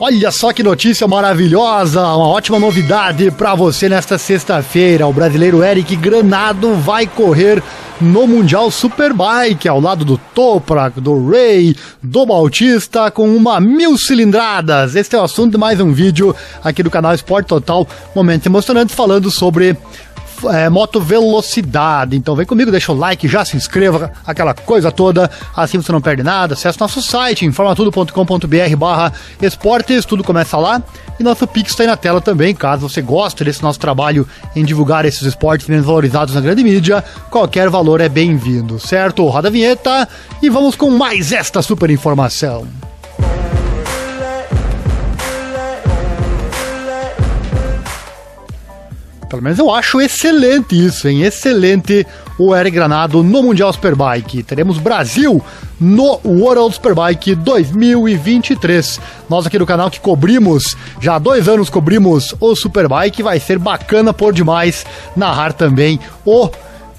Olha só que notícia maravilhosa, uma ótima novidade para você nesta sexta-feira. O brasileiro Eric Granado vai correr no Mundial Superbike, ao lado do Toprak, do Ray, do Bautista, com uma mil cilindradas. Este é o assunto de mais um vídeo aqui do canal Esporte Total, momento emocionante, falando sobre é, moto velocidade. Então vem comigo, deixa o like, já se inscreva, aquela coisa toda, assim você não perde nada. Acesse nosso site, informatudo.com.br barra esportes, tudo começa lá. E nosso Pix está aí na tela também, caso você goste desse nosso trabalho em divulgar esses esportes menos valorizados na grande mídia, qualquer valor é bem-vindo, certo? Roda a vinheta e vamos com mais esta super informação. Pelo menos eu acho excelente isso, hein? Excelente o Eric Granado no Mundial Superbike. Teremos Brasil no World Superbike 2023. Nós aqui do canal que cobrimos, já há dois anos cobrimos o Superbike, vai ser bacana por demais narrar também o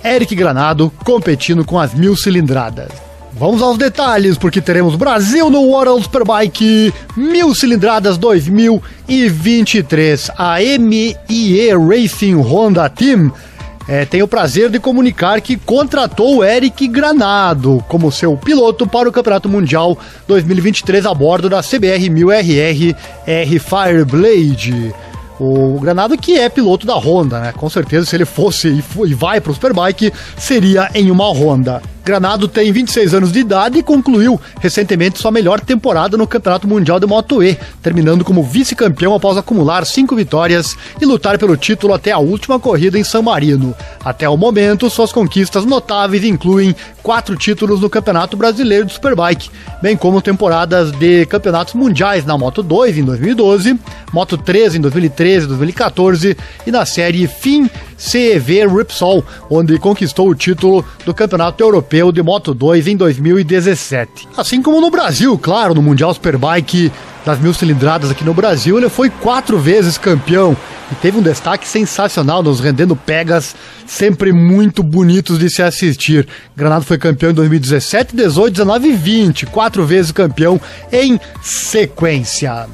Eric Granado competindo com as mil cilindradas. Vamos aos detalhes, porque teremos Brasil no World Superbike mil cilindradas 2023. A MIE Racing Honda Team é, tem o prazer de comunicar que contratou Eric Granado como seu piloto para o Campeonato Mundial 2023 a bordo da CBR 1000RR R Fireblade. O Granado que é piloto da Honda, né? Com certeza, se ele fosse e vai para o Superbike, seria em uma Honda. Granado tem 26 anos de idade e concluiu recentemente sua melhor temporada no Campeonato Mundial de Moto E, terminando como vice-campeão após acumular cinco vitórias e lutar pelo título até a última corrida em San Marino. Até o momento, suas conquistas notáveis incluem quatro títulos no Campeonato Brasileiro de Superbike, bem como temporadas de campeonatos mundiais na Moto 2 em 2012, Moto 3 em 2013 e 2014 e na série FIM CEV Repsol, onde conquistou o título do Campeonato Europeu de Moto 2 em 2017. Assim como no Brasil, claro, no Mundial Superbike das mil cilindradas aqui no Brasil, ele foi quatro vezes campeão e teve um destaque sensacional, nos rendendo pegas sempre muito bonitos de se assistir. Granado foi campeão em 2017, 18, 19 e 20, quatro vezes campeão em sequência.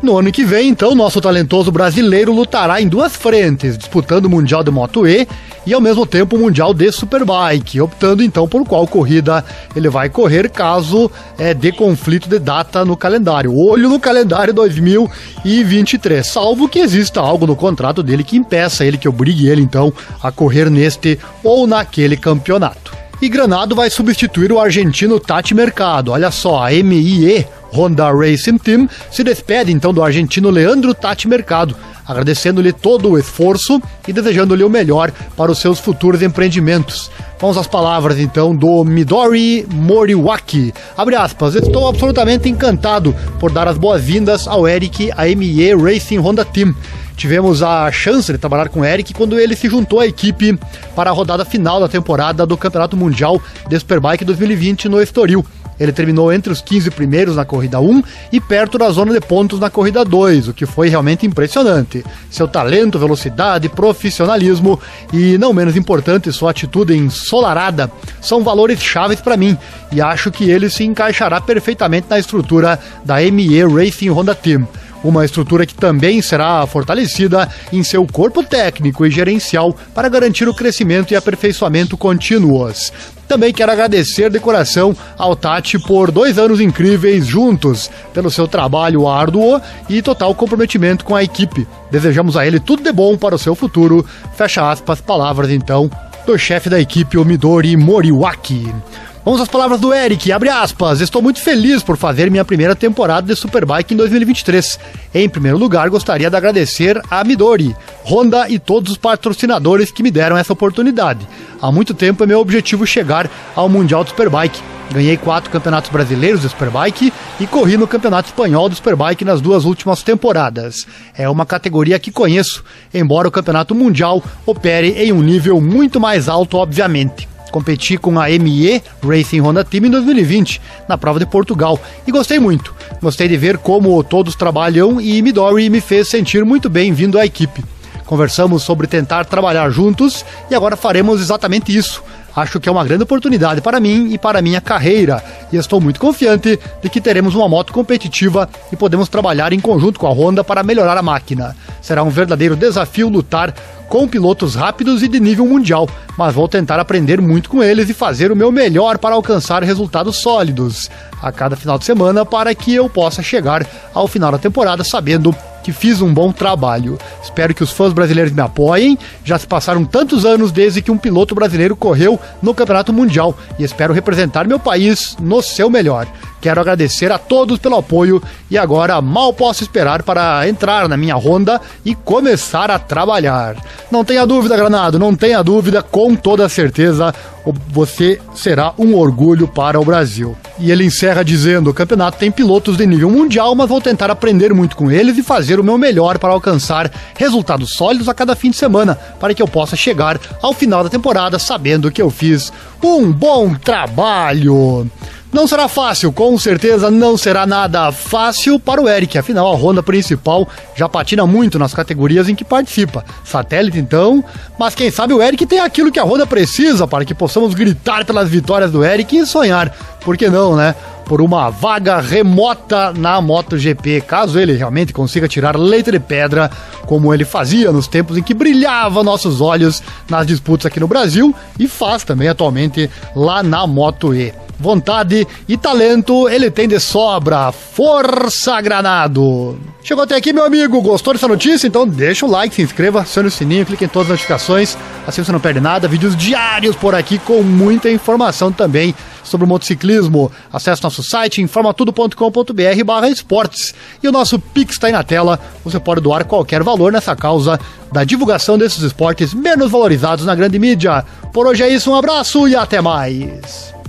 No ano que vem, então, nosso talentoso brasileiro lutará em duas frentes, disputando o Mundial de Moto E e ao mesmo tempo o Mundial de Superbike, optando então por qual corrida ele vai correr caso é, dê conflito de data no calendário. Olho no calendário 2023, salvo que exista algo no contrato dele que impeça ele, que obrigue ele então a correr neste ou naquele campeonato. E Granado vai substituir o argentino Tati Mercado. Olha só, a MIE Honda Racing Team se despede então do argentino Leandro Tati Mercado, agradecendo-lhe todo o esforço e desejando-lhe o melhor para os seus futuros empreendimentos. Vamos às palavras então do Midori Moriwaki. Abre aspas, estou absolutamente encantado por dar as boas-vindas ao Eric AME Racing Honda Team. Tivemos a chance de trabalhar com o Eric quando ele se juntou à equipe para a rodada final da temporada do Campeonato Mundial de Superbike 2020 no Estoril. Ele terminou entre os 15 primeiros na corrida 1 e perto da zona de pontos na corrida 2, o que foi realmente impressionante. Seu talento, velocidade, profissionalismo e, não menos importante, sua atitude ensolarada são valores chaves para mim e acho que ele se encaixará perfeitamente na estrutura da ME Racing Honda Team uma estrutura que também será fortalecida em seu corpo técnico e gerencial para garantir o crescimento e aperfeiçoamento contínuos. Também quero agradecer de coração ao Tati por dois anos incríveis juntos, pelo seu trabalho árduo e total comprometimento com a equipe. Desejamos a ele tudo de bom para o seu futuro. Fecha aspas, palavras então do chefe da equipe, o Midori Moriwaki. Vamos às palavras do Eric, abre aspas. Estou muito feliz por fazer minha primeira temporada de Superbike em 2023. Em primeiro lugar, gostaria de agradecer a Midori, Honda e todos os patrocinadores que me deram essa oportunidade. Há muito tempo é meu objetivo chegar ao Mundial do Superbike. Ganhei quatro campeonatos brasileiros de Superbike e corri no Campeonato Espanhol do Superbike nas duas últimas temporadas. É uma categoria que conheço, embora o Campeonato Mundial opere em um nível muito mais alto, obviamente. Competi com a ME Racing Honda Team em 2020, na prova de Portugal, e gostei muito. Gostei de ver como todos trabalham e Midori me fez sentir muito bem vindo à equipe. Conversamos sobre tentar trabalhar juntos e agora faremos exatamente isso. Acho que é uma grande oportunidade para mim e para minha carreira, e estou muito confiante de que teremos uma moto competitiva e podemos trabalhar em conjunto com a Honda para melhorar a máquina. Será um verdadeiro desafio lutar com pilotos rápidos e de nível mundial, mas vou tentar aprender muito com eles e fazer o meu melhor para alcançar resultados sólidos a cada final de semana para que eu possa chegar ao final da temporada sabendo que fiz um bom trabalho. Espero que os fãs brasileiros me apoiem. Já se passaram tantos anos desde que um piloto brasileiro correu no Campeonato Mundial e espero representar meu país no seu melhor. Quero agradecer a todos pelo apoio e agora mal posso esperar para entrar na minha Honda e começar a trabalhar. Não tenha dúvida, Granado, não tenha dúvida, com toda certeza você será um orgulho para o Brasil. E ele encerra dizendo: o campeonato tem pilotos de nível mundial, mas vou tentar aprender muito com eles e fazer o meu melhor para alcançar resultados sólidos a cada fim de semana, para que eu possa chegar ao final da temporada sabendo que eu fiz um bom trabalho. Não será fácil, com certeza não será nada fácil para o Eric, afinal a Honda principal já patina muito nas categorias em que participa. Satélite então, mas quem sabe o Eric tem aquilo que a Honda precisa para que possamos gritar pelas vitórias do Eric e sonhar, por que não, né? Por uma vaga remota na MotoGP, caso ele realmente consiga tirar leite de pedra, como ele fazia nos tempos em que brilhava nossos olhos nas disputas aqui no Brasil e faz também atualmente lá na Moto E vontade e talento ele tem de sobra. Força Granado! Chegou até aqui, meu amigo. Gostou dessa notícia? Então deixa o like, se inscreva, acione o sininho, clique em todas as notificações. Assim você não perde nada. Vídeos diários por aqui com muita informação também sobre o motociclismo. Acesse nosso site informatudo.com.br barra esportes. E o nosso Pix está aí na tela. Você pode doar qualquer valor nessa causa da divulgação desses esportes menos valorizados na grande mídia. Por hoje é isso, um abraço e até mais.